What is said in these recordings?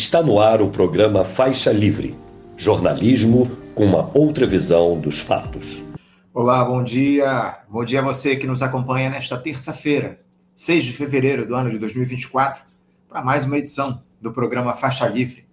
Está no ar o programa Faixa Livre, jornalismo com uma outra visão dos fatos. Olá, bom dia. Bom dia a você que nos acompanha nesta terça-feira, 6 de fevereiro do ano de 2024, para mais uma edição do programa Faixa Livre.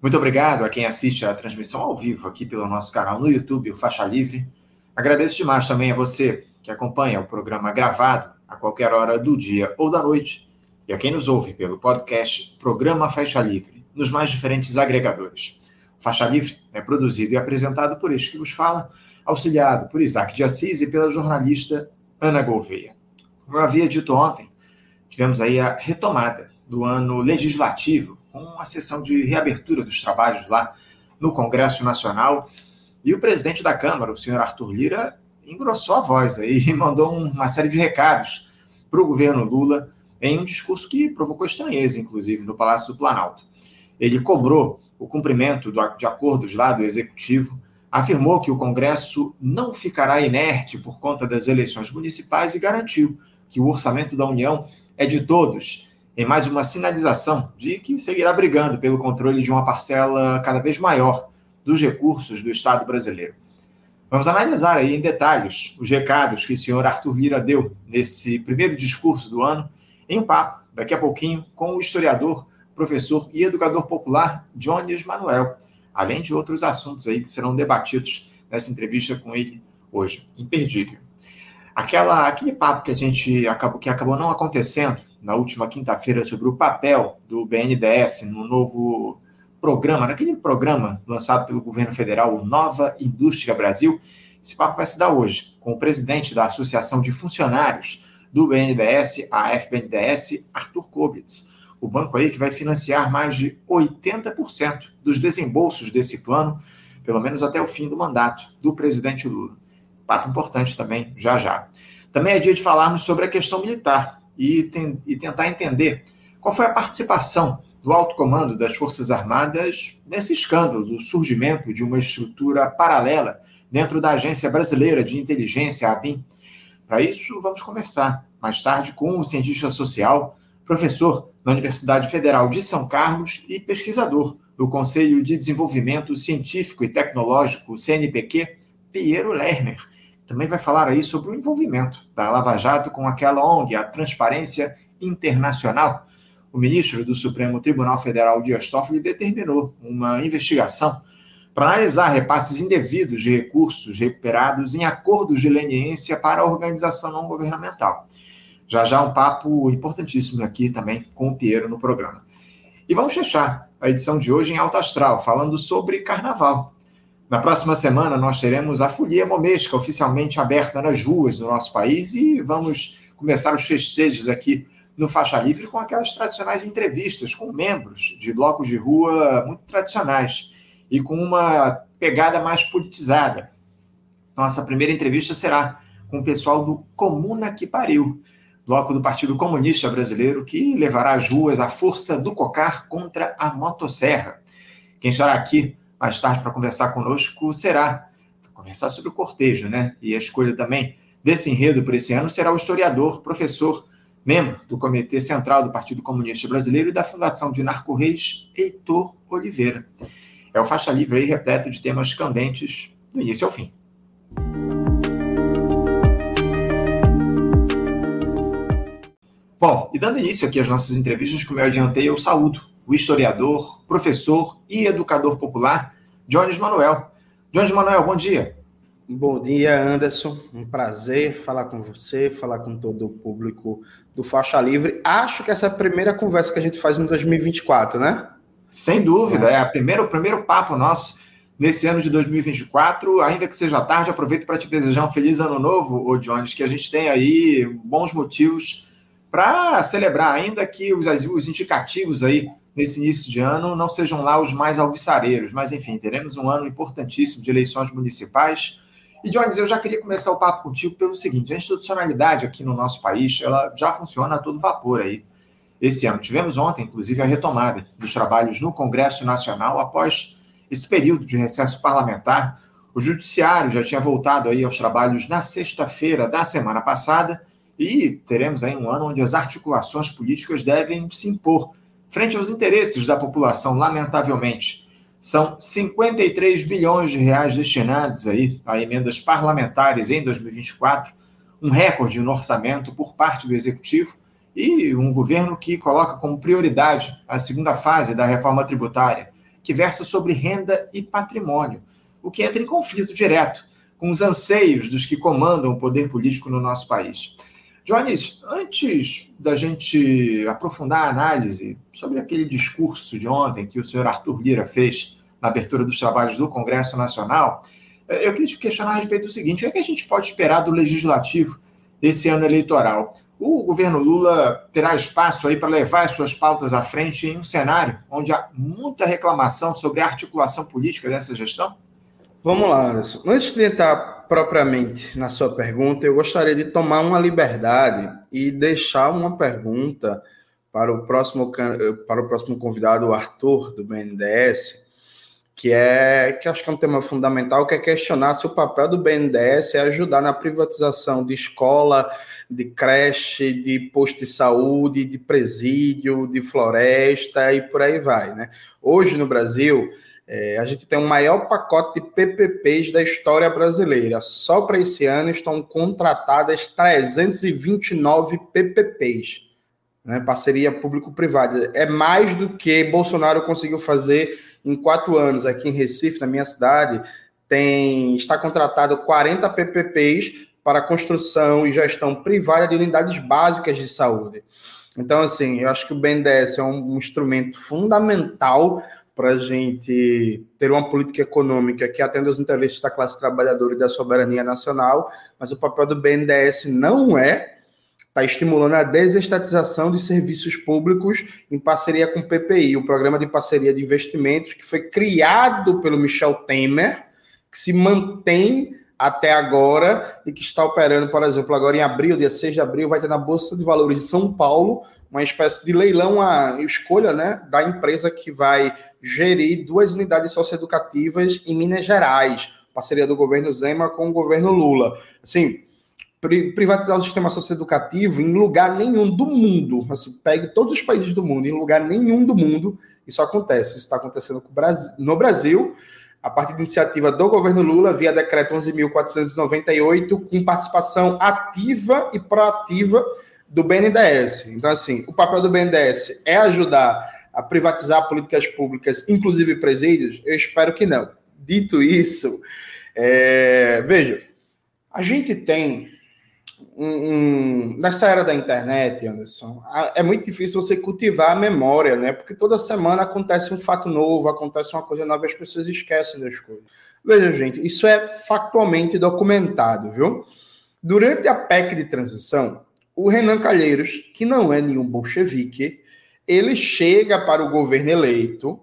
Muito obrigado a quem assiste a transmissão ao vivo aqui pelo nosso canal no YouTube, o Faixa Livre. Agradeço demais também a você que acompanha o programa gravado a qualquer hora do dia ou da noite e a quem nos ouve pelo podcast Programa Faixa Livre nos mais diferentes agregadores. Faixa Livre é produzido e apresentado por este que vos fala, auxiliado por Isaac de Assis e pela jornalista Ana Gouveia. Como eu havia dito ontem, tivemos aí a retomada do ano legislativo, com a sessão de reabertura dos trabalhos lá no Congresso Nacional. E o presidente da Câmara, o senhor Arthur Lira, engrossou a voz aí e mandou uma série de recados para o governo Lula em um discurso que provocou estranheza, inclusive, no Palácio do Planalto ele cobrou o cumprimento de acordos lá do Executivo, afirmou que o Congresso não ficará inerte por conta das eleições municipais e garantiu que o orçamento da União é de todos, em mais uma sinalização de que seguirá brigando pelo controle de uma parcela cada vez maior dos recursos do Estado brasileiro. Vamos analisar aí em detalhes os recados que o senhor Arthur Lira deu nesse primeiro discurso do ano, em papo, daqui a pouquinho, com o historiador professor e educador popular Jones Manuel, além de outros assuntos aí que serão debatidos nessa entrevista com ele hoje. Imperdível. Aquela, aquele papo que a gente acabou, que acabou não acontecendo na última quinta-feira sobre o papel do BNDES no novo programa, naquele programa lançado pelo governo federal, o Nova Indústria Brasil, esse papo vai se dar hoje com o presidente da Associação de Funcionários do BNDES, a FBNDES, Arthur Kobitz o banco aí que vai financiar mais de 80% dos desembolsos desse plano, pelo menos até o fim do mandato do presidente Lula. Pato importante também, já já. Também é dia de falarmos sobre a questão militar e, e tentar entender qual foi a participação do alto comando das Forças Armadas nesse escândalo do surgimento de uma estrutura paralela dentro da Agência Brasileira de Inteligência, a ABIN. Para isso, vamos conversar mais tarde com o cientista social, professor na Universidade Federal de São Carlos e pesquisador do Conselho de Desenvolvimento Científico e Tecnológico, CNPq, Piero Lerner. Também vai falar aí sobre o envolvimento da Lava Jato com aquela ONG, a Transparência Internacional. O ministro do Supremo Tribunal Federal, Dias Toffoli, determinou uma investigação para analisar repasses indevidos de recursos recuperados em acordos de leniência para a organização não governamental. Já já um papo importantíssimo aqui também com o Piero no programa. E vamos fechar a edição de hoje em Alto Astral, falando sobre carnaval. Na próxima semana nós teremos a Folia Momesca oficialmente aberta nas ruas do nosso país e vamos começar os festejos aqui no Faixa Livre com aquelas tradicionais entrevistas com membros de blocos de rua muito tradicionais e com uma pegada mais politizada. Nossa primeira entrevista será com o pessoal do Comuna que Pariu, bloco do Partido Comunista Brasileiro, que levará às ruas a força do cocar contra a motosserra. Quem estará aqui mais tarde para conversar conosco será conversar sobre o cortejo, né? E a escolha também desse enredo por esse ano será o historiador, professor, membro do Comitê Central do Partido Comunista Brasileiro e da Fundação de Narco Reis, Heitor Oliveira. É o faixa livre aí repleto de temas candentes do início ao fim. Bom, e dando início aqui às nossas entrevistas, como eu adiantei, eu saúdo o historiador, professor e educador popular, Jones Manuel. Jones Manuel, bom dia. Bom dia, Anderson. Um prazer falar com você, falar com todo o público do Faixa Livre. Acho que essa é a primeira conversa que a gente faz em 2024, né? Sem dúvida, é, é a primeira, o primeiro papo nosso nesse ano de 2024. Ainda que seja tarde, aproveito para te desejar um feliz ano novo, ô Jones, que a gente tenha aí bons motivos para celebrar, ainda que os, os indicativos aí nesse início de ano não sejam lá os mais alvissareiros, mas enfim, teremos um ano importantíssimo de eleições municipais. E, Jones, eu já queria começar o papo contigo pelo seguinte: a institucionalidade aqui no nosso país ela já funciona a todo vapor aí. Esse ano tivemos ontem, inclusive, a retomada dos trabalhos no Congresso Nacional após esse período de recesso parlamentar. O Judiciário já tinha voltado aí aos trabalhos na sexta-feira da semana passada e teremos aí um ano onde as articulações políticas devem se impor frente aos interesses da população, lamentavelmente. São 53 bilhões de reais destinados aí a emendas parlamentares em 2024, um recorde no orçamento por parte do executivo e um governo que coloca como prioridade a segunda fase da reforma tributária, que versa sobre renda e patrimônio, o que entra em conflito direto com os anseios dos que comandam o poder político no nosso país. Jones, antes da gente aprofundar a análise sobre aquele discurso de ontem que o senhor Arthur Lira fez na abertura dos trabalhos do Congresso Nacional, eu queria te questionar a respeito do seguinte: o que, é que a gente pode esperar do legislativo esse ano eleitoral? O governo Lula terá espaço aí para levar as suas pautas à frente em um cenário onde há muita reclamação sobre a articulação política dessa gestão? Vamos lá, Anderson. Antes de entrar propriamente na sua pergunta, eu gostaria de tomar uma liberdade e deixar uma pergunta para o próximo, para o próximo convidado, o Arthur, do BNDES, que é que acho que é um tema fundamental, que é questionar se o papel do BNDES é ajudar na privatização de escola, de creche, de posto de saúde, de presídio, de floresta e por aí vai. Né? Hoje no Brasil, é, a gente tem o maior pacote de PPPs da história brasileira. Só para esse ano estão contratadas 329 PPPs, né, parceria público-privada. É mais do que Bolsonaro conseguiu fazer em quatro anos aqui em Recife, na minha cidade. Tem está contratado 40 PPPs para construção e gestão privada de unidades básicas de saúde. Então, assim, eu acho que o BNDES é um, um instrumento fundamental para a gente ter uma política econômica que atenda os interesses da classe trabalhadora e da soberania nacional, mas o papel do BNDES não é estar tá estimulando a desestatização de serviços públicos em parceria com o PPI, o Programa de Parceria de Investimentos, que foi criado pelo Michel Temer, que se mantém até agora e que está operando, por exemplo, agora em abril, dia 6 de abril, vai ter na Bolsa de Valores de São Paulo uma espécie de leilão, a escolha né, da empresa que vai gerir duas unidades socioeducativas em Minas Gerais, parceria do governo Zema com o governo Lula. Assim, privatizar o sistema socioeducativo em lugar nenhum do mundo, assim, pegue todos os países do mundo, em lugar nenhum do mundo, isso acontece. Isso está acontecendo no Brasil, a partir de iniciativa do governo Lula, via decreto 11.498, com participação ativa e proativa do BNDES. Então, assim, o papel do BNDES é ajudar a privatizar políticas públicas, inclusive presídios? Eu espero que não. Dito isso, é... veja, a gente tem um, um, nessa era da internet, Anderson, é muito difícil você cultivar a memória, né? Porque toda semana acontece um fato novo, acontece uma coisa nova, as pessoas esquecem das coisas. Veja, gente, isso é factualmente documentado, viu? Durante a PEC de transição, o Renan Calheiros, que não é nenhum bolchevique, ele chega para o governo eleito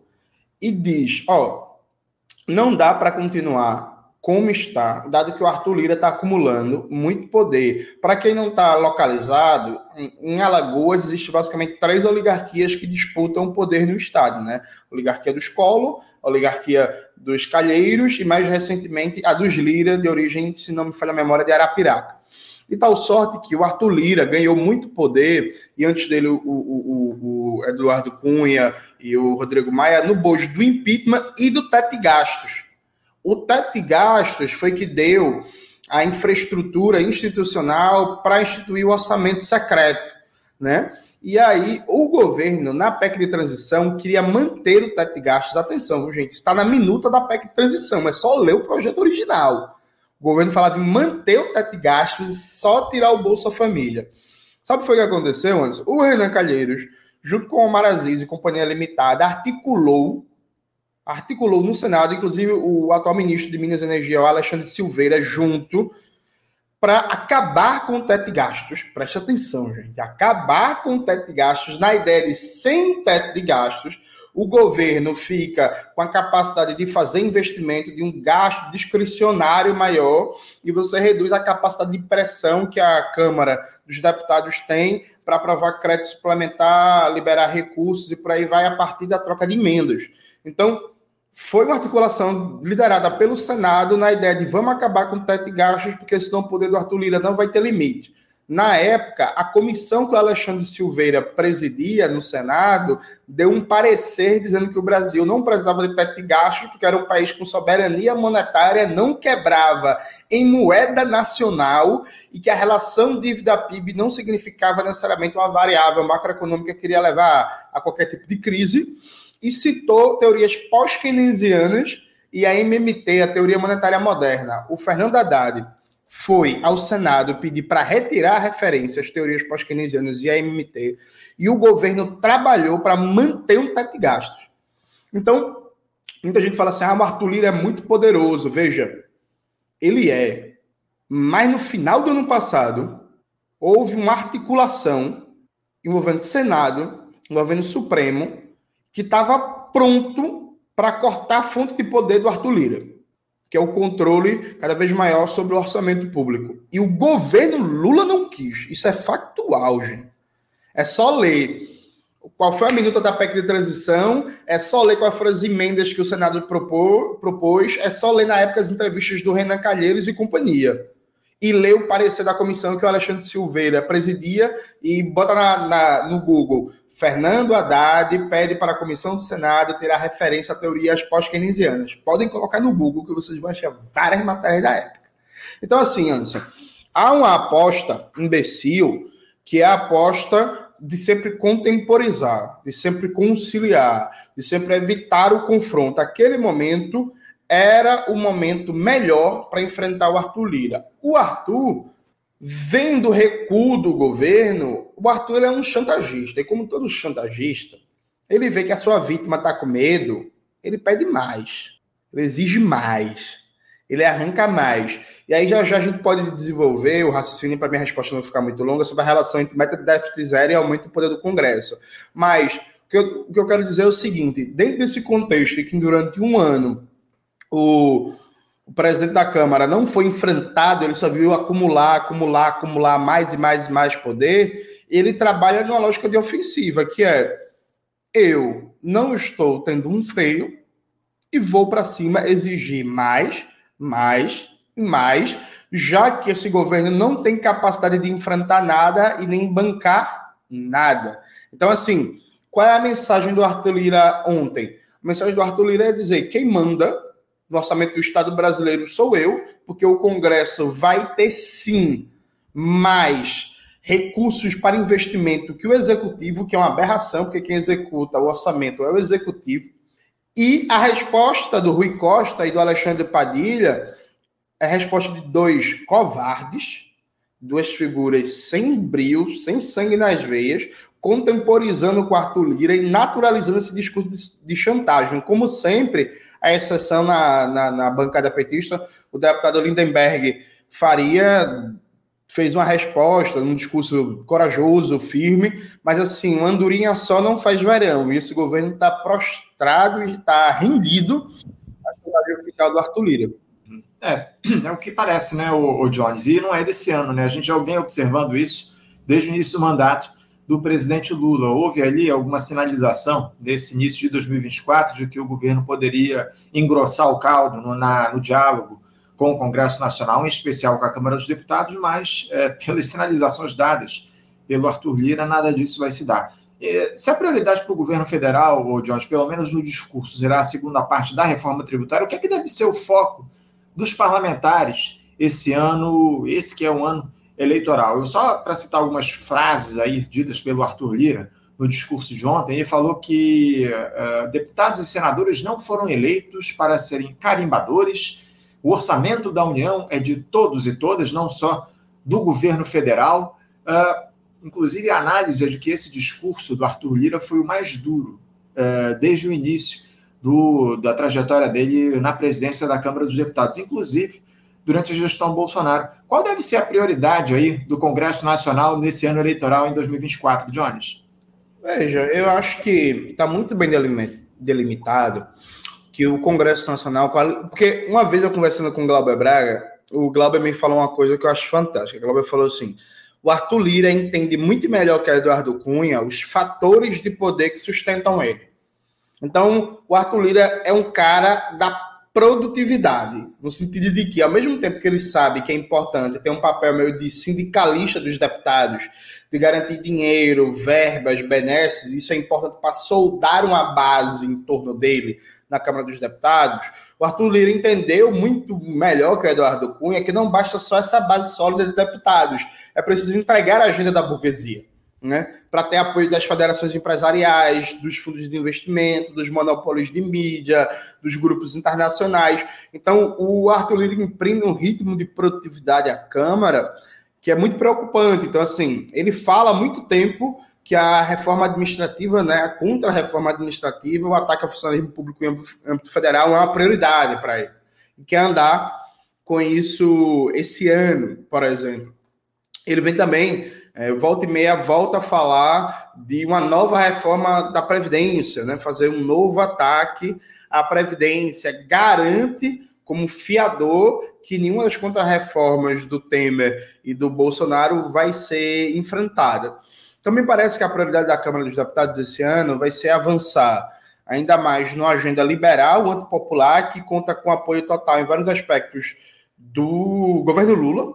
e diz: ó, oh, não dá para continuar como está, dado que o Arthur Lira está acumulando muito poder. Para quem não está localizado, em Alagoas existe basicamente três oligarquias que disputam o poder no estado, né? A oligarquia dos Colo, a oligarquia dos Calheiros e mais recentemente a dos Lira, de origem, se não me falha a memória, de Arapiraca. E tal sorte que o Arthur Lira ganhou muito poder, e antes dele o, o, o Eduardo Cunha e o Rodrigo Maia, no bojo do impeachment e do teto de gastos. O teto de gastos foi que deu a infraestrutura institucional para instituir o orçamento secreto, né? E aí, o governo, na PEC de transição, queria manter o teto de gastos. Atenção, gente? Está na minuta da PEC de transição, é só ler o projeto original. O governo falava em manter o teto de gastos e só tirar o Bolsa Família. Sabe o que aconteceu, Anderson? O Renan Calheiros, junto com o Omar Aziz e Companhia Limitada, articulou, articulou no Senado, inclusive o atual ministro de Minas e Energia, o Alexandre Silveira, junto, para acabar com o teto de gastos. Preste atenção, gente. Acabar com o teto de gastos na ideia de sem teto de gastos o governo fica com a capacidade de fazer investimento de um gasto discricionário maior e você reduz a capacidade de pressão que a Câmara dos Deputados tem para aprovar crédito suplementar, liberar recursos e por aí vai a partir da troca de emendas. Então, foi uma articulação liderada pelo Senado na ideia de vamos acabar com o teto de gastos, porque senão o poder do Arthur Lira não vai ter limite. Na época, a comissão que o Alexandre Silveira presidia no Senado deu um parecer dizendo que o Brasil não precisava de teto de gastos, porque era um país com soberania monetária, não quebrava em moeda nacional e que a relação dívida-PIB não significava necessariamente uma variável macroeconômica que iria levar a qualquer tipo de crise, e citou teorias pós-keynesianas e a MMT, a teoria monetária moderna. O Fernando Haddad foi ao Senado pedir para retirar a referência às teorias pós-keynesianas e a MMT, e o governo trabalhou para manter um teto de gastos. Então, muita gente fala assim: ah, o Arthur Lira é muito poderoso. Veja, ele é. Mas no final do ano passado, houve uma articulação envolvendo Senado, envolvendo Supremo, que estava pronto para cortar a fonte de poder do Arthur Lira que é o controle cada vez maior sobre o orçamento público. E o governo Lula não quis. Isso é factual, gente. É só ler qual foi a minuta da PEC de transição, é só ler quais foram as emendas que o Senado propô, propôs, é só ler na época as entrevistas do Renan Calheiros e companhia. E ler o parecer da comissão que o Alexandre Silveira presidia e bota na, na no Google Fernando Haddad pede para a comissão do Senado tirar referência a teorias pós-keynesianas. Podem colocar no Google que vocês vão achar várias matérias da época. Então, assim, Anderson, há uma aposta imbecil que é a aposta de sempre contemporizar, de sempre conciliar, de sempre evitar o confronto. Aquele momento era o momento melhor para enfrentar o Arthur Lira. O Arthur Vendo o recuo do governo, o Arthur é um chantagista. E como todo chantagista, ele vê que a sua vítima está com medo, ele pede mais. Ele exige mais. Ele arranca mais. E aí já já a gente pode desenvolver o raciocínio para minha resposta não ficar muito longa sobre a relação entre meta de déficit zero e aumento do poder do Congresso. Mas o que, eu, o que eu quero dizer é o seguinte: dentro desse contexto, em que durante um ano o o presidente da Câmara não foi enfrentado, ele só viu acumular, acumular, acumular mais e mais e mais poder, ele trabalha numa lógica de ofensiva, que é eu não estou tendo um freio e vou para cima exigir mais, mais mais, já que esse governo não tem capacidade de enfrentar nada e nem bancar nada. Então, assim, qual é a mensagem do Arthur Lira ontem? A mensagem do Arthur Lira é dizer: quem manda no orçamento do Estado brasileiro sou eu, porque o Congresso vai ter sim mais recursos para investimento que o executivo, que é uma aberração, porque quem executa o orçamento é o executivo. E a resposta do Rui Costa e do Alexandre Padilha é a resposta de dois covardes, duas figuras sem brilho, sem sangue nas veias, contemporizando com Arthur Lira e naturalizando esse discurso de, de chantagem. Como sempre, a exceção na, na, na bancada petista, o deputado Lindenberg Faria fez uma resposta, um discurso corajoso, firme, mas assim, uma andorinha só não faz verão, e esse governo está prostrado e está rendido à cidade oficial do Arthur Lira. É, é o que parece, né, o, o Jones, e não é desse ano, né, a gente já vem observando isso desde o início do mandato, do presidente Lula. Houve ali alguma sinalização nesse início de 2024 de que o governo poderia engrossar o caldo no, na, no diálogo com o Congresso Nacional, em especial com a Câmara dos Deputados, mas é, pelas sinalizações dadas pelo Arthur Lira, nada disso vai se dar. Se a prioridade para o governo federal, ou Jones, pelo menos no discurso, será a segunda parte da reforma tributária, o que é que deve ser o foco dos parlamentares esse ano, esse que é um ano eleitoral. Eu só para citar algumas frases aí ditas pelo Arthur Lira no discurso de ontem, ele falou que uh, deputados e senadores não foram eleitos para serem carimbadores. O orçamento da União é de todos e todas, não só do governo federal. Uh, inclusive, a análise é de que esse discurso do Arthur Lira foi o mais duro uh, desde o início do, da trajetória dele na presidência da Câmara dos Deputados. Inclusive, durante a gestão Bolsonaro. Qual deve ser a prioridade aí do Congresso Nacional nesse ano eleitoral em 2024, Jones? Veja, eu acho que está muito bem delimitado que o Congresso Nacional, porque uma vez eu conversando com o Glauber Braga, o Glauber me falou uma coisa que eu acho fantástica. O Glauber falou assim: o Arthur Lira entende muito melhor que o Eduardo Cunha os fatores de poder que sustentam ele. Então, o Arthur Lira é um cara da produtividade, no sentido de que, ao mesmo tempo que ele sabe que é importante ter um papel meio de sindicalista dos deputados, de garantir dinheiro, verbas, benesses, isso é importante para soldar uma base em torno dele na Câmara dos Deputados, o Arthur Lira entendeu muito melhor que o Eduardo Cunha que não basta só essa base sólida de deputados, é preciso entregar a agenda da burguesia né, para ter apoio das federações empresariais, dos fundos de investimento, dos monopólios de mídia, dos grupos internacionais. Então, o Arthur Lira imprime um ritmo de produtividade à Câmara que é muito preocupante. Então, assim, ele fala há muito tempo que a reforma administrativa, né, a contra-reforma administrativa, o ataque ao funcionalismo público em âmbito federal é uma prioridade para ele. E quer andar com isso esse ano, por exemplo. Ele vem também é, volta e meia volta a falar de uma nova reforma da Previdência, né? fazer um novo ataque à Previdência, garante como fiador que nenhuma das contrarreformas do Temer e do Bolsonaro vai ser enfrentada. Então, me parece que a prioridade da Câmara dos Deputados esse ano vai ser avançar ainda mais numa agenda liberal, antipopular, que conta com apoio total em vários aspectos do governo Lula,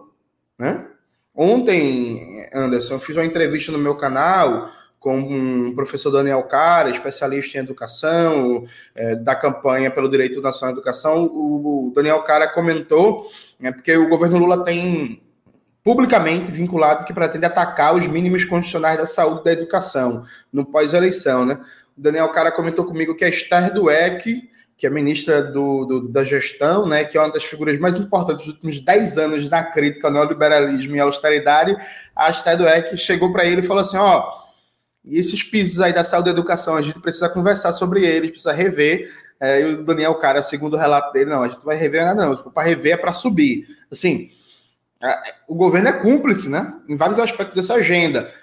né? Ontem, Anderson, eu fiz uma entrevista no meu canal com o professor Daniel Cara, especialista em educação, é, da campanha pelo Direito Nacional à Educação. O, Daniel Cara comentou, né, porque o governo Lula tem publicamente vinculado que pretende atacar os mínimos constitucionais da saúde da educação no pós-eleição. Né? O Daniel Cara comentou comigo que a Esther Dueck que é ministra do, do, da gestão, né, que é uma das figuras mais importantes dos últimos 10 anos na crítica ao neoliberalismo e à austeridade, a Stedweck chegou para ele e falou assim, ó, esses pisos aí da saúde e educação, a gente precisa conversar sobre eles, precisa rever, é, e o Daniel Cara, segundo o relato dele, não, a gente vai rever nada não, para rever é para subir. Assim, o governo é cúmplice, né, em vários aspectos dessa agenda.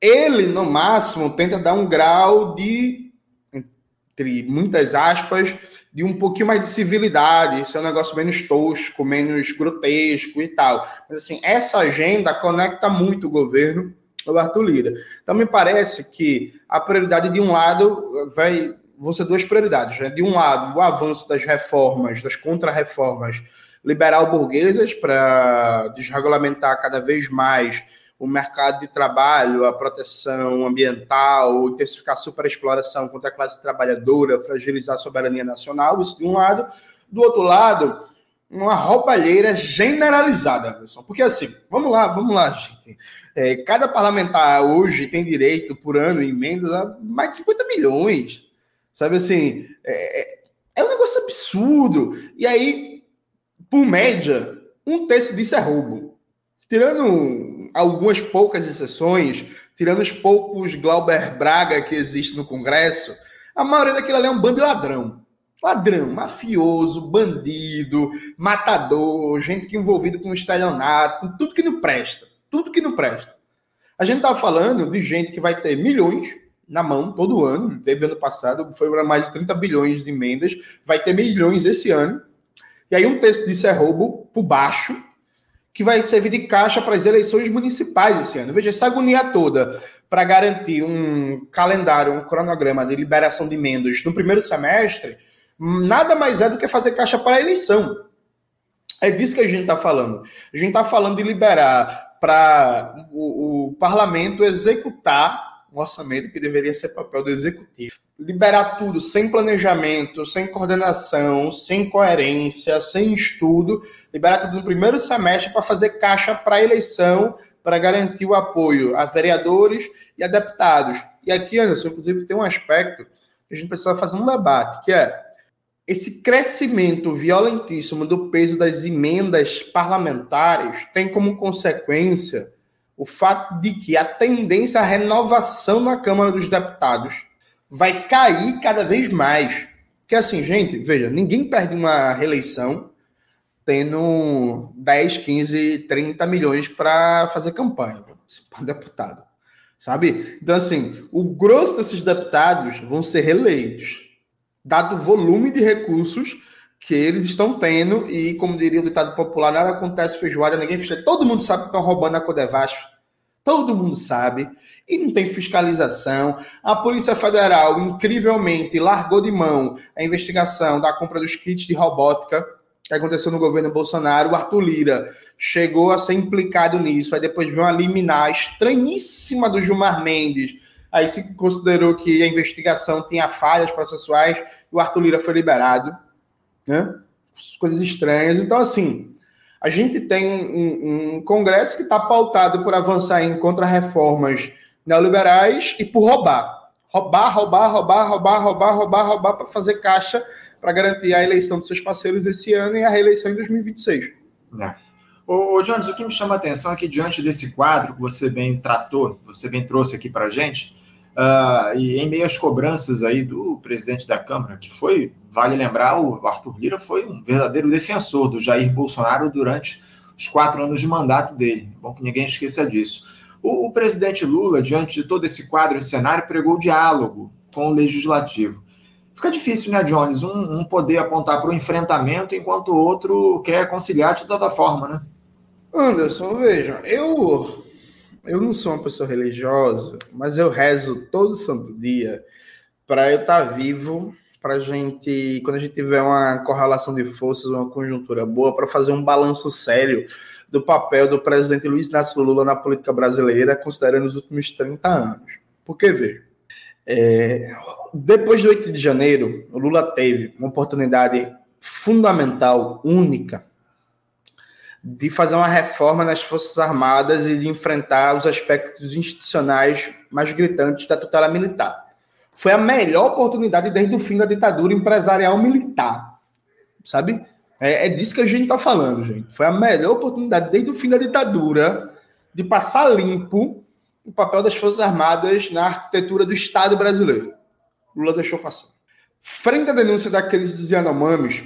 Ele, no máximo, tenta dar um grau de, entre muitas aspas, de um pouquinho mais de civilidade, ser um negócio menos tosco, menos grotesco e tal. Mas assim, essa agenda conecta muito o governo ao Arthur Lira. Então me parece que a prioridade de um lado vai vão ser duas prioridades, né? De um lado, o avanço das reformas, das contra-reformas liberal-burguesas para desregulamentar cada vez mais o mercado de trabalho, a proteção ambiental, intensificar a superexploração contra a classe trabalhadora, fragilizar a soberania nacional, isso de um lado. Do outro lado, uma roubalheira generalizada, Anderson. Porque assim, vamos lá, vamos lá, gente. É, cada parlamentar hoje tem direito, por ano, em emendas, a mais de 50 milhões. Sabe assim, é, é, é um negócio absurdo. E aí, por média, um terço disso é roubo. Tirando algumas poucas exceções, tirando os poucos Glauber Braga que existem no Congresso, a maioria daquilo ali é um bando de ladrão. Ladrão, mafioso, bandido, matador, gente que é envolvido com estelionato, com tudo que não presta. Tudo que não presta. A gente está falando de gente que vai ter milhões na mão todo ano. Teve ano passado, foi para mais de 30 bilhões de emendas, vai ter milhões esse ano. E aí um texto disso é roubo por baixo, que vai servir de caixa para as eleições municipais esse ano. Veja, essa agonia toda para garantir um calendário, um cronograma de liberação de emendas no primeiro semestre, nada mais é do que fazer caixa para a eleição. É disso que a gente está falando. A gente está falando de liberar para o, o parlamento executar um orçamento que deveria ser papel do executivo. Liberar tudo sem planejamento, sem coordenação, sem coerência, sem estudo, liberar tudo no primeiro semestre para fazer caixa para a eleição, para garantir o apoio a vereadores e a deputados. E aqui, Anderson, inclusive, tem um aspecto que a gente precisa fazer um debate, que é esse crescimento violentíssimo do peso das emendas parlamentares tem como consequência o fato de que a tendência à renovação na Câmara dos Deputados vai cair cada vez mais. Porque assim, gente, veja, ninguém perde uma reeleição tendo 10, 15, 30 milhões para fazer campanha para deputado. Sabe? Então, assim, o grosso desses deputados vão ser reeleitos, dado o volume de recursos que eles estão tendo, e como diria o ditado popular, nada acontece feijoada, ninguém fecha. Todo mundo sabe que estão roubando a Codevasf. Todo mundo sabe. E não tem fiscalização. A Polícia Federal, incrivelmente, largou de mão a investigação da compra dos kits de robótica que aconteceu no governo Bolsonaro. O Arthur Lira chegou a ser implicado nisso. Aí depois veio uma liminar estranhíssima do Gilmar Mendes. Aí se considerou que a investigação tinha falhas processuais e o Arthur Lira foi liberado. Né? Coisas estranhas. Então, assim, a gente tem um, um, Congresso que está pautado por avançar em contra-reformas neoliberais e por roubar. Roubar, roubar, roubar, roubar, roubar, roubar, roubar para fazer caixa para garantir a eleição dos seus parceiros esse ano e a reeleição em 2026. É. Ô, ô Jones, o que me chama a atenção é que diante desse quadro que você bem tratou, você bem trouxe aqui para a gente, uh, e em meio às cobranças aí do presidente da Câmara, que foi, vale lembrar, o Arthur Lira foi um verdadeiro defensor do Jair Bolsonaro durante os quatro anos de mandato dele. Bom que ninguém esqueça disso. O, o presidente Lula, diante de todo esse quadro e cenário, pregou diálogo com o legislativo. Fica difícil, né, Jones, um, um poder apontar para o enfrentamento enquanto o outro quer conciliar de toda forma, né? Anderson, veja, eu eu não sou uma pessoa religiosa, mas eu rezo todo santo dia para eu estar tá vivo, para gente, quando a gente tiver uma correlação de forças, uma conjuntura boa, para fazer um balanço sério do papel do presidente Luiz Inácio Lula na política brasileira, considerando os últimos 30 anos. Porque, veja, é, depois de 8 de janeiro, o Lula teve uma oportunidade fundamental, única, de fazer uma reforma nas Forças Armadas e de enfrentar os aspectos institucionais mais gritantes da tutela militar. Foi a melhor oportunidade desde o fim da ditadura empresarial militar, sabe? É, é disso que a gente está falando, gente. Foi a melhor oportunidade desde o fim da ditadura de passar limpo o papel das Forças Armadas na arquitetura do Estado brasileiro. Lula deixou passar. Frente à denúncia da crise dos Yanomamis,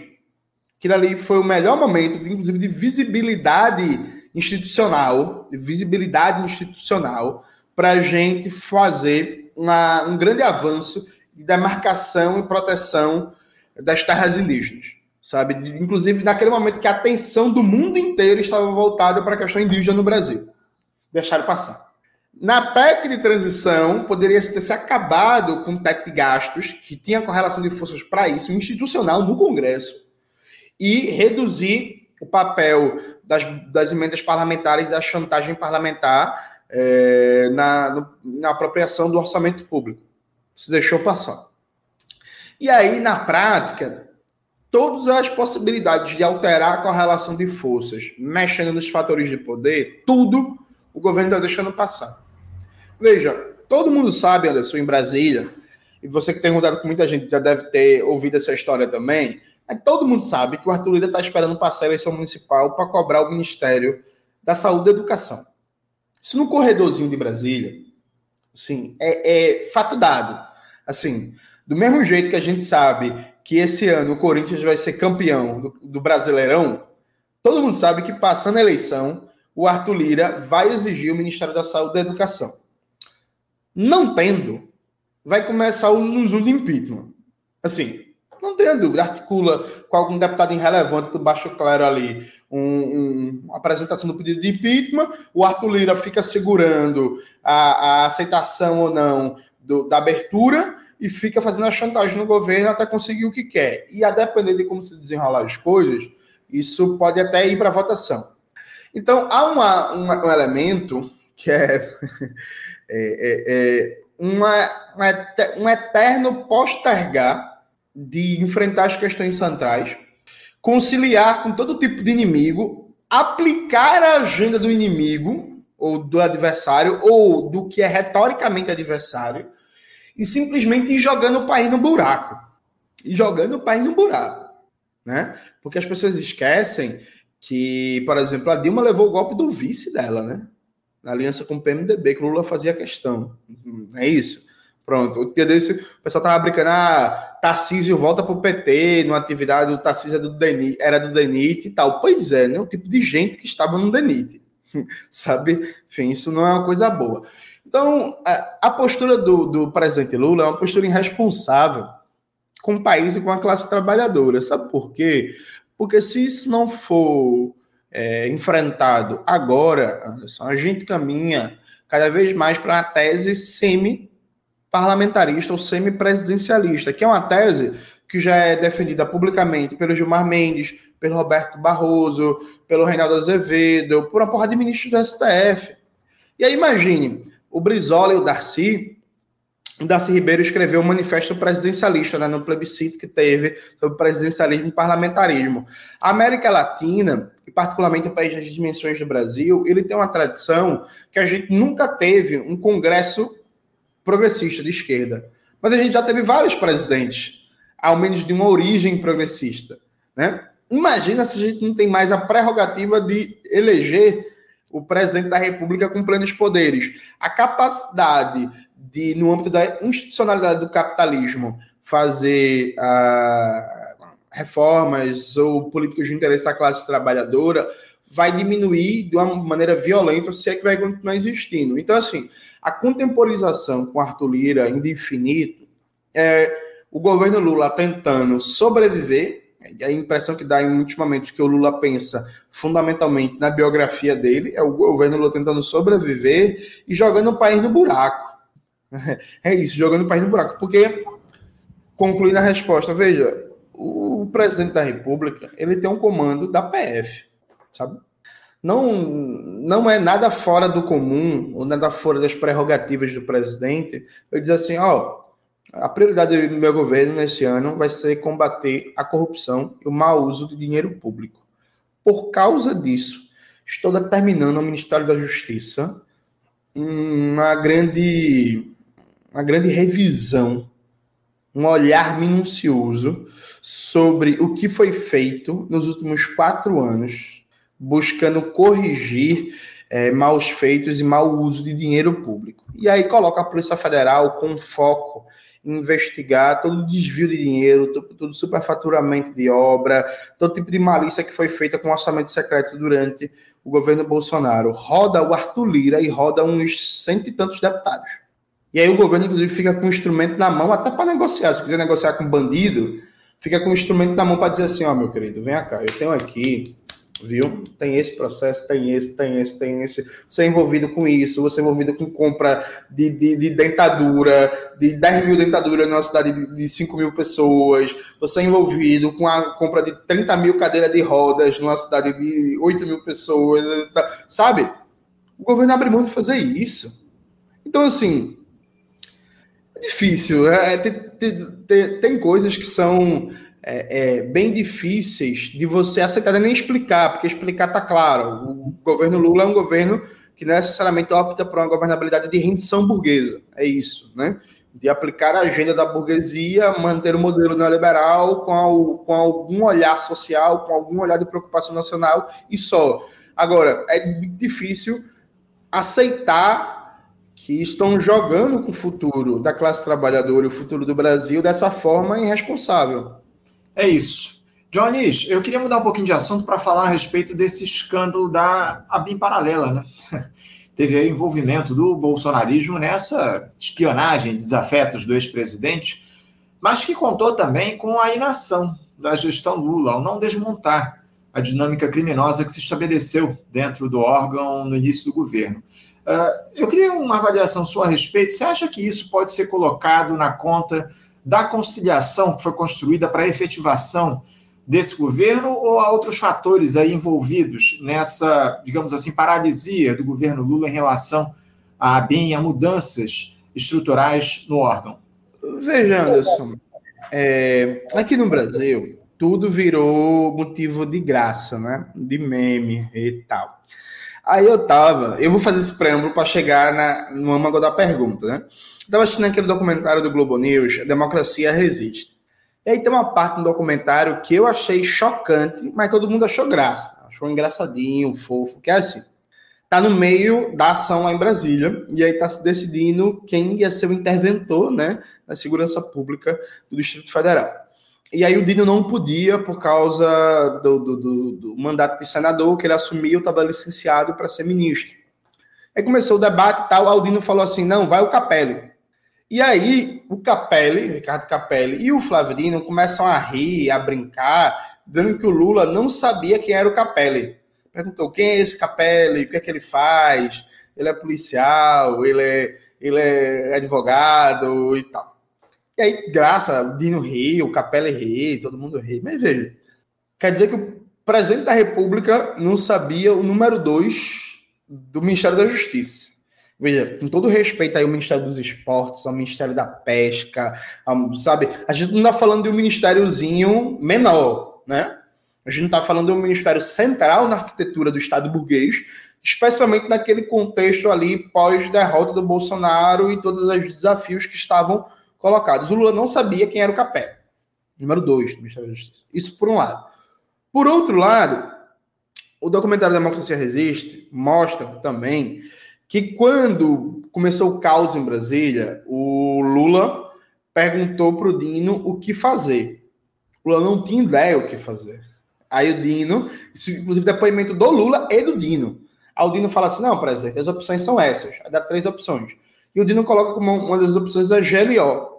que ali foi o melhor momento, inclusive, de visibilidade institucional, de visibilidade institucional, para a gente fazer uma, um grande avanço de demarcação e proteção das terras indígenas sabe? Inclusive naquele momento que a atenção do mundo inteiro estava voltada para a questão indígena no Brasil. Deixaram passar. Na PEC de transição, poderia ter se acabado com o teto de gastos, que tinha correlação de forças para isso, institucional no Congresso, e reduzir o papel das, das emendas parlamentares, da chantagem parlamentar é, na, no, na apropriação do orçamento público. Se deixou passar. E aí, na prática, todas as possibilidades de alterar a correlação de forças, mexendo nos fatores de poder, tudo o governo está deixando passar. Veja, todo mundo sabe, Anderson, em Brasília, e você que tem mudado com muita gente já deve ter ouvido essa história também, todo mundo sabe que o Arthur Lira está esperando passar a eleição municipal para cobrar o Ministério da Saúde e Educação. Isso no corredorzinho de Brasília, assim, é, é fato dado. Assim, do mesmo jeito que a gente sabe que esse ano o Corinthians vai ser campeão do, do Brasileirão, todo mundo sabe que passando a eleição, o Arthur Lira vai exigir o Ministério da Saúde e Educação. Não tendo, vai começar o zoom, zoom de impeachment. Assim, não tenha dúvida, articula com algum deputado irrelevante do Baixo Clero ali um, um, uma apresentação do pedido de impeachment, o Arthur Lira fica segurando a, a aceitação ou não do, da abertura e fica fazendo a chantagem no governo até conseguir o que quer. E a depender de como se desenrolar as coisas, isso pode até ir para votação. Então, há uma, uma, um elemento que é, é, é, é uma, um eterno postergar de enfrentar as questões centrais, conciliar com todo tipo de inimigo, aplicar a agenda do inimigo ou do adversário, ou do que é retoricamente adversário, e simplesmente ir jogando o país no buraco. E jogando o país no buraco. Né? Porque as pessoas esquecem que, por exemplo, a Dilma levou o golpe do vice dela, né? Na aliança com o PMDB, que o Lula fazia questão. É isso? Pronto. O dia desse, o pessoal tava brincando, ah, Tarcísio volta pro PT, numa atividade, o Tarcísio é do DENIT, era do DENIT e tal. Pois é, né? O tipo de gente que estava no DENIT. Sabe? Enfim, isso não é uma coisa boa. Então, a, postura do, do presidente Lula é uma postura irresponsável com o país e com a classe trabalhadora. Sabe por quê? Porque se isso não for é, enfrentado agora, Anderson, a gente caminha cada vez mais para uma tese semi-parlamentarista ou semi-presidencialista, que é uma tese que já é defendida publicamente pelo Gilmar Mendes, pelo Roberto Barroso, pelo Reinaldo Azevedo, por uma porra de ministros do STF. E aí imagine, o Brizola e o Darcy, o Darcy Ribeiro escreveu um manifesto presidencialista né, no plebiscito que teve sobre presidencialismo e parlamentarismo. A América Latina, e particularmente o país das dimensões do Brasil, ele tem uma tradição que a gente nunca teve um congresso progressista de esquerda. Mas a gente já teve vários presidentes, ao menos de uma origem progressista. Né? Imagina se a gente não tem mais a prerrogativa de eleger o presidente da República com plenos poderes. A capacidade de, no âmbito da institucionalidade do capitalismo, fazer uh, reformas ou políticas de interesse da classe trabalhadora vai diminuir de uma maneira violenta, se é que vai continuar existindo. Então, assim, a contemporização com Arthur Lira infinito é o governo Lula tentando sobreviver a impressão que dá em muitos momentos que o Lula pensa fundamentalmente na biografia dele, é o governo Lula tentando sobreviver e jogando o país no buraco. É isso, jogando o país no buraco. Porque, concluindo a resposta, veja, o presidente da República, ele tem um comando da PF, sabe? Não, não é nada fora do comum, ou nada fora das prerrogativas do presidente, eu dizer assim, ó, a prioridade do meu governo nesse ano vai ser combater a corrupção e o mau uso de dinheiro público. Por causa disso, estou determinando ao Ministério da Justiça uma grande, uma grande revisão, um olhar minucioso sobre o que foi feito nos últimos quatro anos, buscando corrigir é, maus feitos e mau uso de dinheiro público. E aí coloca a Polícia Federal com foco investigar todo o desvio de dinheiro, todo, todo superfaturamento de obra, todo tipo de malícia que foi feita com orçamento secreto durante o governo Bolsonaro. Roda o Arthur Lira e roda uns cento e tantos deputados. E aí o governo, inclusive, fica com o instrumento na mão até para negociar. Se quiser negociar com bandido, fica com o instrumento na mão para dizer assim, ó, oh, meu querido, vem cá, eu tenho aqui viu? Tem esse processo, tem esse, tem esse, tem esse. Você é envolvido com isso, você é envolvido com compra de, de, de dentadura, de 10 mil dentaduras numa cidade de, de 5 mil pessoas, você é envolvido com a compra de 30 mil cadeiras de rodas numa cidade de 8 mil pessoas, tá? sabe? O governo abre mão de fazer isso. Então, assim, é difícil. É, tem, tem, tem coisas que são é, é, bem difíceis de você aceitar nem explicar, porque explicar está claro. O governo Lula é um governo que necessariamente opta por uma governabilidade de rendição burguesa. É isso, né? De aplicar a agenda da burguesia, manter o modelo neoliberal com, com algum olhar social, com algum olhar de preocupação nacional e só. Agora, é difícil aceitar que estão jogando com o futuro da classe trabalhadora e o futuro do Brasil dessa forma irresponsável. É isso. Jones, eu queria mudar um pouquinho de assunto para falar a respeito desse escândalo da ABIN paralela, né? Teve aí envolvimento do bolsonarismo nessa espionagem, desafetos do ex-presidente, mas que contou também com a inação da gestão Lula, ao não desmontar a dinâmica criminosa que se estabeleceu dentro do órgão no início do governo. Uh, eu queria uma avaliação sua a respeito. Você acha que isso pode ser colocado na conta da conciliação que foi construída para a efetivação desse governo ou há outros fatores aí envolvidos nessa, digamos assim, paralisia do governo Lula em relação a bem a mudanças estruturais no órgão? Veja, Anderson, é, aqui no Brasil tudo virou motivo de graça, né? De meme e tal. Aí eu tava, eu vou fazer esse preâmbulo para chegar na, no âmago da pergunta, né? Estava assistindo aquele documentário do Globo News, A Democracia Resiste. E aí tem uma parte do documentário que eu achei chocante, mas todo mundo achou graça. Achou engraçadinho, fofo, que é assim. Tá no meio da ação lá em Brasília, e aí tá se decidindo quem ia ser o interventor, né, na segurança pública do Distrito Federal. E aí o Dino não podia por causa do, do, do, do mandato de senador que ele assumiu, estava licenciado para ser ministro. Aí começou o debate e tal, o Dino falou assim, não, vai o Capelli. E aí o Capelli, Ricardo Capelli e o Flavirino começam a rir, a brincar, dizendo que o Lula não sabia quem era o Capelli. Perguntou quem é esse Capelli, o que é que ele faz, ele é policial, ele é, ele é advogado e tal. E aí, graça, Dino Rio, Capela Rio, todo mundo ri. Mas veja, quer dizer que o presidente da República não sabia o número dois do Ministério da Justiça. Veja, com todo respeito aí ao Ministério dos Esportes, ao Ministério da Pesca, ao, sabe? A gente não está falando de um ministériozinho menor, né? A gente está falando de um ministério central na arquitetura do Estado burguês, especialmente naquele contexto ali pós-derrota do Bolsonaro e todos os desafios que estavam colocados. O Lula não sabia quem era o Capé. Número dois do Ministério da Justiça. Isso por um lado. Por outro lado, o documentário Democracia Resiste mostra também que quando começou o caos em Brasília, o Lula perguntou para o Dino o que fazer. O Lula não tinha ideia o que fazer. Aí o Dino, inclusive depoimento do Lula e do Dino. Aí o Dino fala assim: não, presidente, as opções são essas. Aí dá três opções. E o Dino coloca como uma das opções a GLO.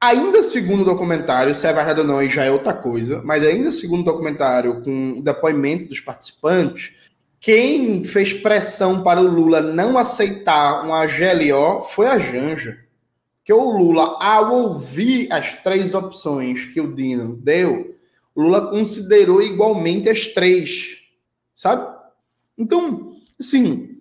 Ainda segundo o documentário, se é verdade ou não, aí já é outra coisa, mas ainda segundo o documentário, com o depoimento dos participantes, quem fez pressão para o Lula não aceitar uma GLO foi a Janja. Que o Lula, ao ouvir as três opções que o Dino deu, o Lula considerou igualmente as três. Sabe? Então, assim,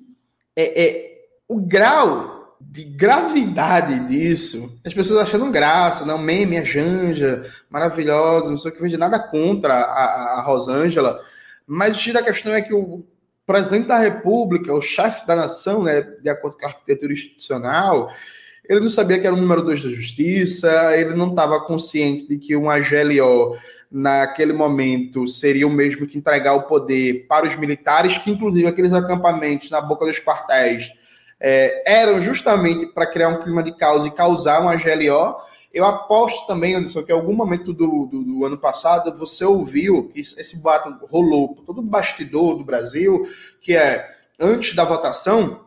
é, é, o grau de gravidade disso, as pessoas achando graça, não, meme, a Janja, maravilhosa, não sei o que, vejo nada contra a, a Rosângela, mas o X da questão é que o presidente da República, o chefe da nação, né, de acordo com a arquitetura institucional, ele não sabia que era o número dois da justiça, ele não estava consciente de que um AGLO naquele momento seria o mesmo que entregar o poder para os militares, que inclusive aqueles acampamentos na boca dos quartéis é, eram justamente para criar um clima de caos e causar um AGLO. Eu aposto também, Anderson, que em algum momento do, do, do, ano passado você ouviu que esse boato rolou por todo o bastidor do Brasil, que é antes da votação,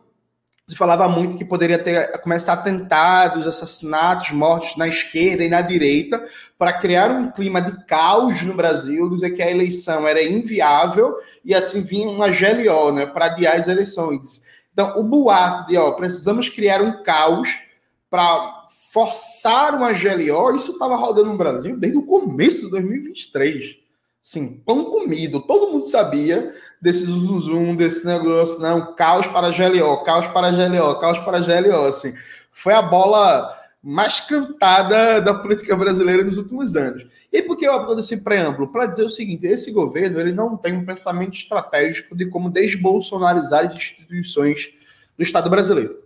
se falava muito que poderia ter começar atentados, assassinatos, mortes na esquerda e na direita, para criar um clima de caos no Brasil, dizer que a eleição era inviável e assim vinha uma GLO, né, para adiar as eleições. Então, o boato de, ó, precisamos criar um caos para forçar uma GLO, isso estava rodando no Brasil desde o começo de 2023. Sim, pão comido, todo mundo sabia desse zoom, zoom desse negócio, não, caos para GLO, caos para GLO, caos para GLO, assim. Foi a bola mais cantada da política brasileira nos últimos anos. E por que eu abro esse preâmbulo? Para dizer o seguinte, esse governo ele não tem um pensamento estratégico de como desbolsonarizar as instituições do Estado brasileiro.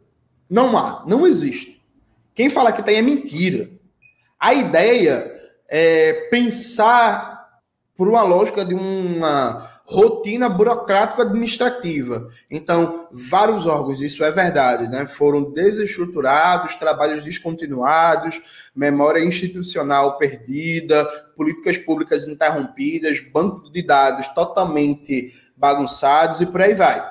Não há, não existe. Quem fala que tem é mentira. A ideia é pensar por uma lógica de uma rotina burocrática administrativa. Então, vários órgãos, isso é verdade, né, foram desestruturados, trabalhos descontinuados, memória institucional perdida, políticas públicas interrompidas, banco de dados totalmente bagunçados e por aí vai.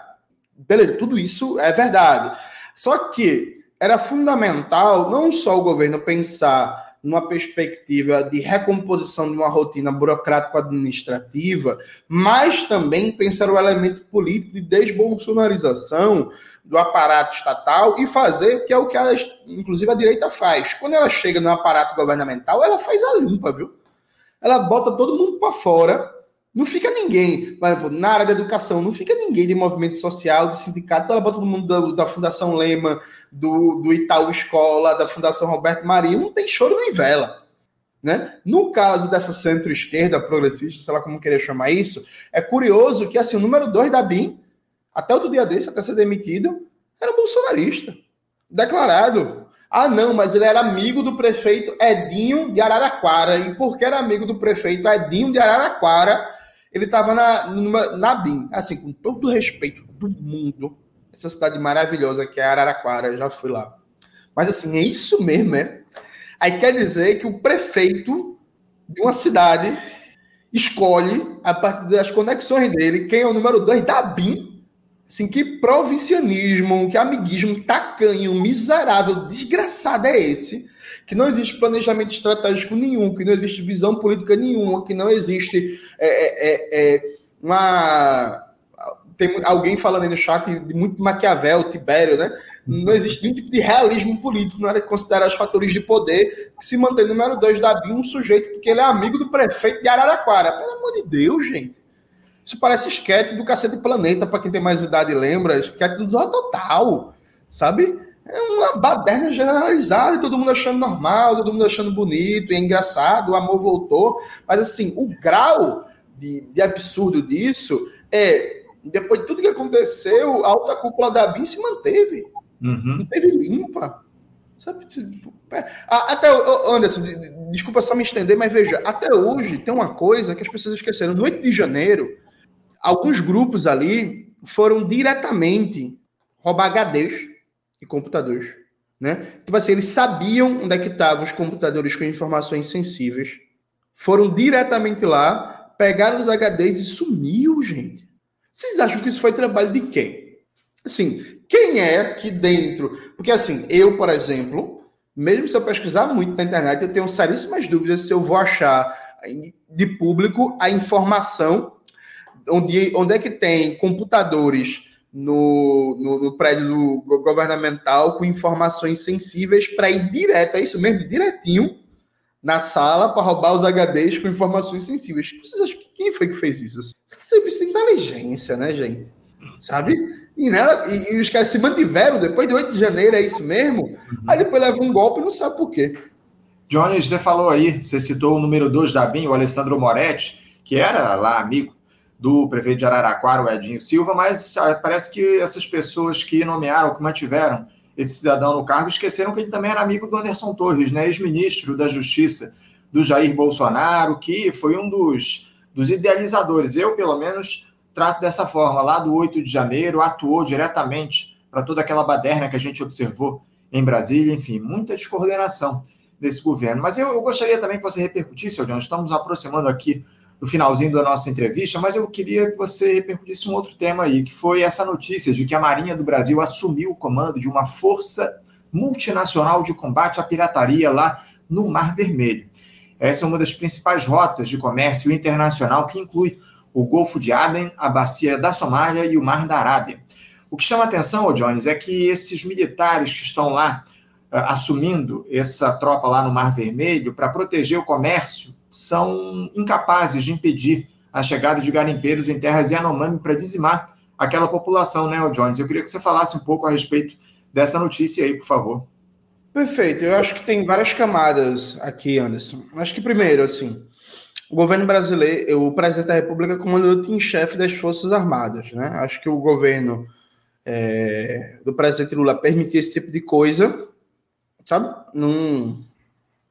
Beleza, tudo isso é verdade. Só que era fundamental não só o governo pensar numa perspectiva de recomposição de uma rotina burocrático-administrativa, mas também pensar o elemento político de desbolsonarização do aparato estatal e fazer o que é o que, a, inclusive, a direita faz. Quando ela chega no aparato governamental, ela faz a limpa, viu? Ela bota todo mundo para fora não fica ninguém, por exemplo, na área da educação, não fica ninguém de movimento social, de sindicato, ela bota todo mundo da, da Fundação Lema, do, do Itaú Escola, da Fundação Roberto Marinho, não tem choro nem vela. Né? No caso dessa centro-esquerda progressista, sei lá como querer chamar isso, é curioso que assim, o número 2 da BIM, até outro dia desse, até ser demitido, era um bolsonarista. Declarado. Ah, não, mas ele era amigo do prefeito Edinho de Araraquara. E porque era amigo do prefeito Edinho de Araraquara, ele estava na, na BIM, assim, com todo o respeito do mundo, essa cidade maravilhosa que é Araraquara, já fui lá. Mas assim, é isso mesmo, é? Aí quer dizer que o prefeito de uma cidade escolhe, a partir das conexões dele, quem é o número dois da BIM. Assim, que provincianismo, que amiguismo tacanho, miserável, desgraçado é esse? Que não existe planejamento estratégico nenhum, que não existe visão política nenhuma, que não existe é, é, é, é uma tem alguém falando aí no chat de muito Maquiavel, Tibério, né? Não existe nenhum tipo de realismo político na hora de considerar os fatores de poder que se mantém número dois da BIM um sujeito porque ele é amigo do prefeito de Araraquara. Pelo amor de Deus, gente. Isso parece esquete do Cacete Planeta, para quem tem mais idade lembra, esquete do Total, sabe? É uma baderna generalizada, todo mundo achando normal, todo mundo achando bonito, e é engraçado, o amor voltou. Mas assim, o grau de, de absurdo disso é, depois de tudo que aconteceu, a alta cúpula da BIM se manteve. Uhum. Não teve limpa. Sabe? Tipo, é, até, Anderson, desculpa só me estender, mas veja, até hoje tem uma coisa que as pessoas esqueceram. No 8 de janeiro, alguns grupos ali foram diretamente roubar HDs e computadores. Né? Tipo assim, eles sabiam onde é que estavam os computadores com informações sensíveis, foram diretamente lá, pegaram os HDs e sumiu, gente. Vocês acham que isso foi trabalho de quem? Assim, quem é aqui dentro? Porque assim, eu, por exemplo, mesmo se eu pesquisar muito na internet, eu tenho seríssimas dúvidas se eu vou achar de público a informação onde, onde é que tem computadores no, no, no prédio governamental com informações sensíveis para ir direto, é isso mesmo, direitinho na sala para roubar os HDs com informações sensíveis. Vocês acham que quem foi que fez isso? Serviço de inteligência, né, gente? Sabe? E, né, e, e, os caras se mantiveram depois de 8 de janeiro, é isso mesmo? Uhum. Aí depois leva um golpe e não sabe por quê. Jones, você falou aí, você citou o número 2 da BIM, o Alessandro Moretti, que era lá amigo do prefeito de Araraquara, o Edinho Silva, mas ah, parece que essas pessoas que nomearam, que mantiveram esse cidadão no cargo, esqueceram que ele também era amigo do Anderson Torres, né, ex-ministro da Justiça do Jair Bolsonaro, que foi um dos, dos idealizadores. Eu, pelo menos, trato dessa forma. Lá do 8 de janeiro, atuou diretamente para toda aquela baderna que a gente observou em Brasília, enfim, muita descoordenação desse governo. Mas eu, eu gostaria também que você repercutisse, Odilon, estamos aproximando aqui no finalzinho da nossa entrevista, mas eu queria que você repercutisse um outro tema aí, que foi essa notícia de que a Marinha do Brasil assumiu o comando de uma força multinacional de combate à pirataria lá no Mar Vermelho. Essa é uma das principais rotas de comércio internacional que inclui o Golfo de Aden, a Bacia da Somália e o Mar da Arábia. O que chama atenção, Jones, é que esses militares que estão lá uh, assumindo essa tropa lá no Mar Vermelho para proteger o comércio são incapazes de impedir a chegada de garimpeiros em terras Yanomami para dizimar aquela população, né, Jones? Eu queria que você falasse um pouco a respeito dessa notícia aí, por favor. Perfeito. Eu acho que tem várias camadas aqui, Anderson. Acho que primeiro, assim, o governo brasileiro, o presidente da República comandante em chefe das Forças Armadas, né? Acho que o governo é, do presidente Lula permitir esse tipo de coisa, sabe? Não.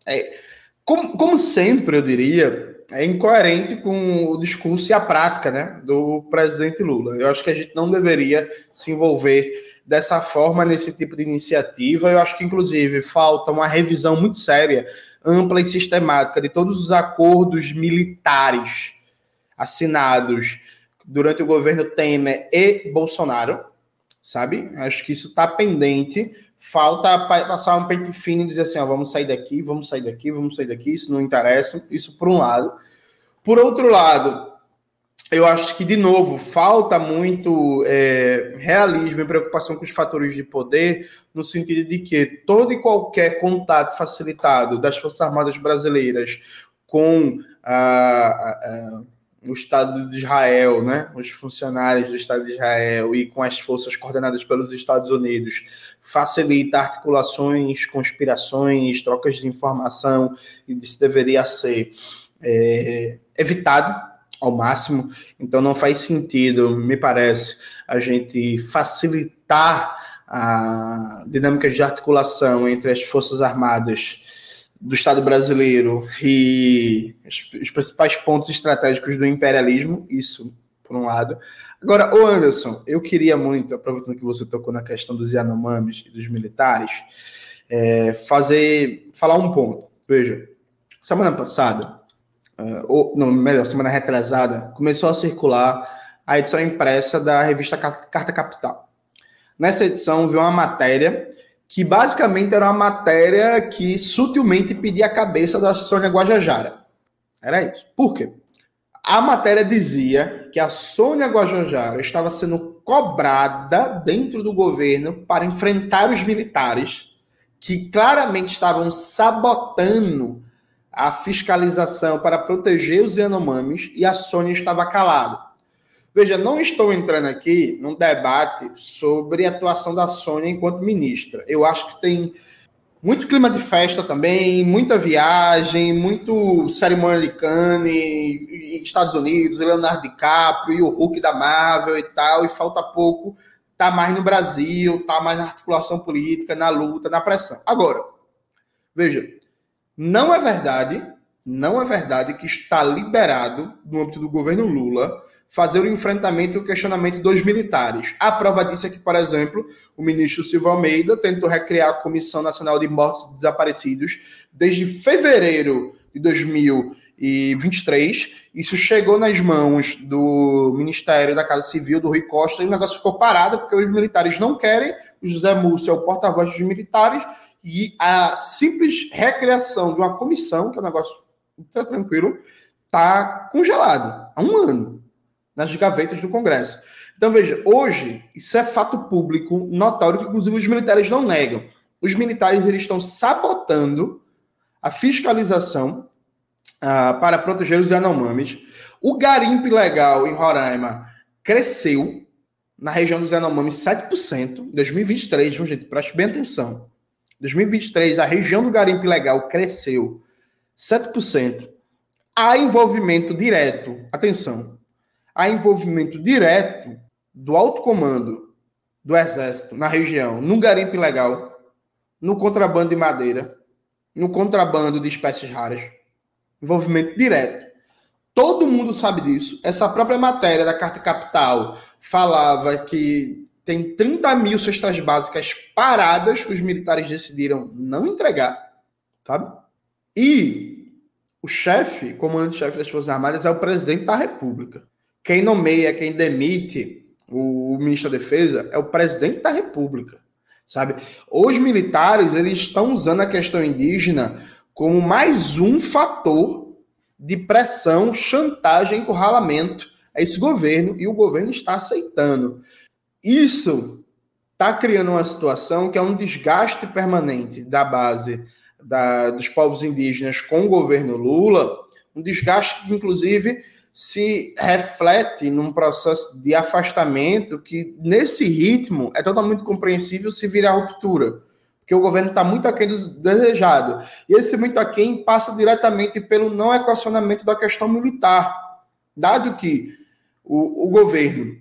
É, como, como sempre, eu diria, é incoerente com o discurso e a prática né, do presidente Lula. Eu acho que a gente não deveria se envolver dessa forma nesse tipo de iniciativa. Eu acho que, inclusive, falta uma revisão muito séria, ampla e sistemática de todos os acordos militares assinados durante o governo Temer e Bolsonaro, sabe? Acho que isso está pendente Falta passar um pente fino e dizer assim: ó, vamos sair daqui, vamos sair daqui, vamos sair daqui. Isso não interessa. Isso por um lado. Por outro lado, eu acho que, de novo, falta muito é, realismo e preocupação com os fatores de poder, no sentido de que todo e qualquer contato facilitado das Forças Armadas Brasileiras com a, o Estado de Israel, né, os funcionários do Estado de Israel e com as forças coordenadas pelos Estados Unidos, facilita articulações, conspirações, trocas de informação, e isso deveria ser é, evitado ao máximo. Então, não faz sentido, me parece, a gente facilitar a dinâmica de articulação entre as Forças Armadas do Estado brasileiro e os principais pontos estratégicos do imperialismo, isso por um lado. Agora, o Anderson, eu queria muito, aproveitando que você tocou na questão dos Yanomamis e dos militares, é, fazer, falar um ponto. Veja, semana passada, uh, ou não, melhor, semana retrasada, começou a circular a edição impressa da revista Carta Capital. Nessa edição, viu uma matéria que basicamente era uma matéria que sutilmente pedia a cabeça da Sônia Guajajara. Era isso. Por quê? A matéria dizia que a Sônia Guajajara estava sendo cobrada dentro do governo para enfrentar os militares que claramente estavam sabotando a fiscalização para proteger os Yanomamis e a Sônia estava calada. Veja, não estou entrando aqui num debate sobre a atuação da Sônia enquanto ministra. Eu acho que tem muito clima de festa também, muita viagem, muito cerimônia de Cannes, Estados Unidos, Leonardo DiCaprio e o Hulk da Marvel e tal, e falta pouco tá mais no Brasil, tá mais na articulação política, na luta, na pressão. Agora, veja, não é verdade, não é verdade que está liberado no âmbito do governo Lula fazer o enfrentamento e o questionamento dos militares. A prova disso é que, por exemplo, o ministro Silva Almeida tentou recriar a Comissão Nacional de Mortos e Desaparecidos desde fevereiro de 2023. Isso chegou nas mãos do Ministério da Casa Civil, do Rui Costa, e o negócio ficou parado porque os militares não querem. O José Múcio é o porta-voz dos militares e a simples recriação de uma comissão, que é um negócio ultra tranquilo, está congelado há um ano nas gavetas do Congresso. Então, veja, hoje, isso é fato público, notório, que inclusive os militares não negam. Os militares eles estão sabotando a fiscalização uh, para proteger os Yanomamis. O garimpo ilegal em Roraima cresceu na região dos Yanomamis 7% em 2023, viu, gente? Preste bem atenção. Em 2023, a região do garimpo ilegal cresceu 7%. Há envolvimento direto, atenção, há envolvimento direto do alto comando do Exército na região, no garimpo ilegal, no contrabando de madeira, no contrabando de espécies raras. Envolvimento direto. Todo mundo sabe disso. Essa própria matéria da Carta Capital falava que tem 30 mil cestas básicas paradas que os militares decidiram não entregar, sabe? E o chefe, comandante-chefe das Forças Armadas, é o presidente da República. Quem nomeia, quem demite o, ministro da Defesa é o presidente da República, sabe? Os militares eles estão usando a questão indígena como mais um fator de pressão, chantagem, encurralamento a esse governo e o governo está aceitando. Isso está criando uma situação que é um desgaste permanente da base da, dos povos indígenas com o governo Lula, um desgaste que, inclusive, se reflete num processo de afastamento que, nesse ritmo, é totalmente compreensível se virar ruptura, porque o governo está muito aquém do desejado. E esse muito aquém passa diretamente pelo não equacionamento da questão militar, dado que o, o governo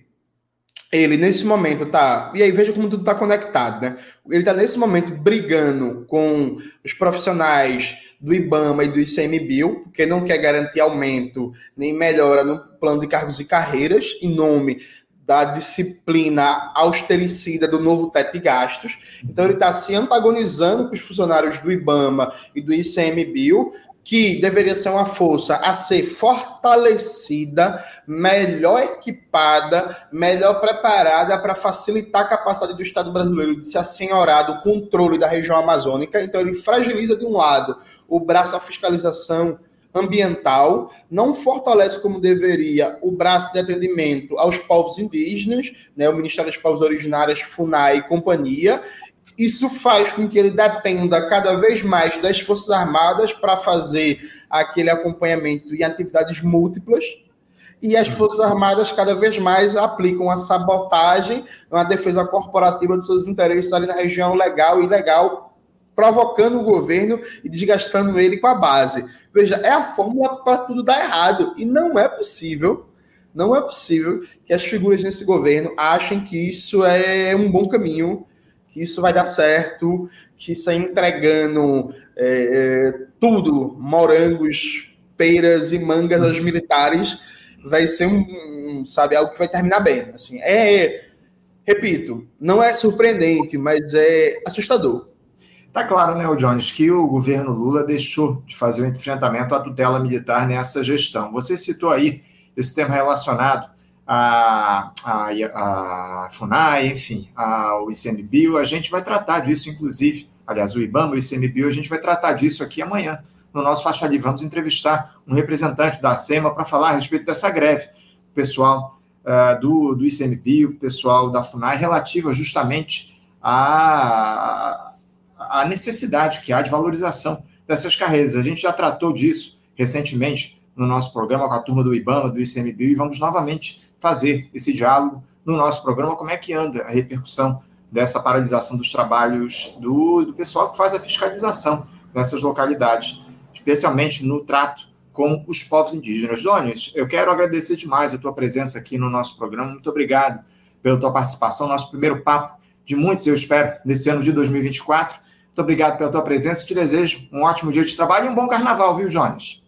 ele nesse momento tá. E aí veja como tudo está conectado, né? Ele está nesse momento brigando com os profissionais do IBAMA e do ICMBio, porque não quer garantir aumento nem melhora no plano de cargos e carreiras, em nome da disciplina austericida do novo teto de gastos. Então ele está se antagonizando com os funcionários do IBAMA e do ICMBio, que deveria ser uma força a ser fortalecida, melhor equipada, melhor preparada para facilitar a capacidade do Estado brasileiro de se assenhorar do controle da região amazônica. Então, ele fragiliza, de um lado, o braço da fiscalização ambiental, não fortalece como deveria o braço de atendimento aos povos indígenas, né, o Ministério dos Povos Originários, FUNAI e companhia, isso faz com que ele dependa cada vez mais das Forças Armadas para fazer aquele acompanhamento em atividades múltiplas. E as Forças Armadas cada vez mais aplicam a sabotagem, uma defesa corporativa dos seus interesses ali na região legal e ilegal, provocando o governo e desgastando ele com a base. Veja, é a fórmula para tudo dar errado. E não é possível, não é possível que as figuras nesse governo achem que isso é um bom caminho que isso vai dar certo, que isso é entregando é, é, tudo, morangos, peiras e mangas aos militares, vai ser um, sabe, algo que vai terminar bem. Assim, é, repito, não é surpreendente, mas é assustador. Tá claro, né, o Jones, que o governo Lula deixou de fazer o enfrentamento à tutela militar nessa gestão. Você citou aí esse tema relacionado a, a, a FUNAI, enfim, a, o ICMBio, a gente vai tratar disso, inclusive, aliás, o IBAMA o ICMBio, a gente vai tratar disso aqui amanhã, no nosso Faixa Livre. Vamos entrevistar um representante da SEMA para falar a respeito dessa greve. O pessoal uh, do, do ICMP, o pessoal da FUNAI, relativa justamente à, à necessidade que há de valorização dessas carreiras. A gente já tratou disso recentemente no nosso programa com a turma do IBAMA, do ICMBio, e vamos novamente fazer esse diálogo no nosso programa, como é que anda a repercussão dessa paralisação dos trabalhos do, do pessoal que faz a fiscalização nessas localidades, especialmente no trato com os povos indígenas. Jones, eu quero agradecer demais a tua presença aqui no nosso programa. Muito obrigado pela tua participação, nosso primeiro papo de muitos, eu espero, nesse ano de 2024. Muito obrigado pela tua presença. Te desejo um ótimo dia de trabalho e um bom carnaval, viu, Jones?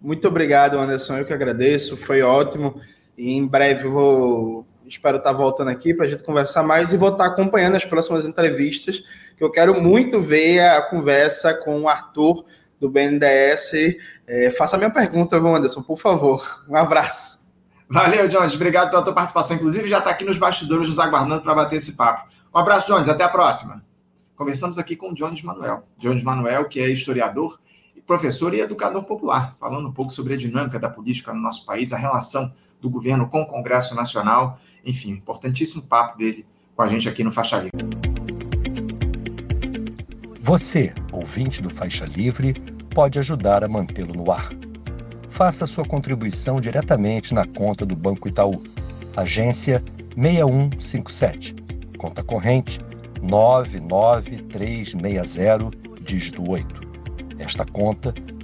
Muito obrigado, Anderson. Eu que agradeço. Foi ótimo. E em breve vou espero estar voltando aqui para a gente conversar mais e vou estar acompanhando as próximas entrevistas, que eu quero muito ver a conversa com o Arthur do BNDES. É, faça a minha pergunta, Anderson, por favor. Um abraço. Valeu, Jones. Obrigado pela tua participação. Inclusive, já está aqui nos bastidores nos aguardando para bater esse papo. Um abraço, Jones. Até a próxima. Conversamos aqui com o Jones Manuel. Jones Manuel, que é historiador, professor e educador popular, falando um pouco sobre a dinâmica da política no nosso país, a relação do governo com o Congresso Nacional. Enfim, importantíssimo papo dele com a gente aqui no Faixa Livre. Você, ouvinte do Faixa Livre, pode ajudar a mantê-lo no ar. Faça sua contribuição diretamente na conta do Banco Itaú, agência 6157, conta corrente 99360, dígito 8. Esta conta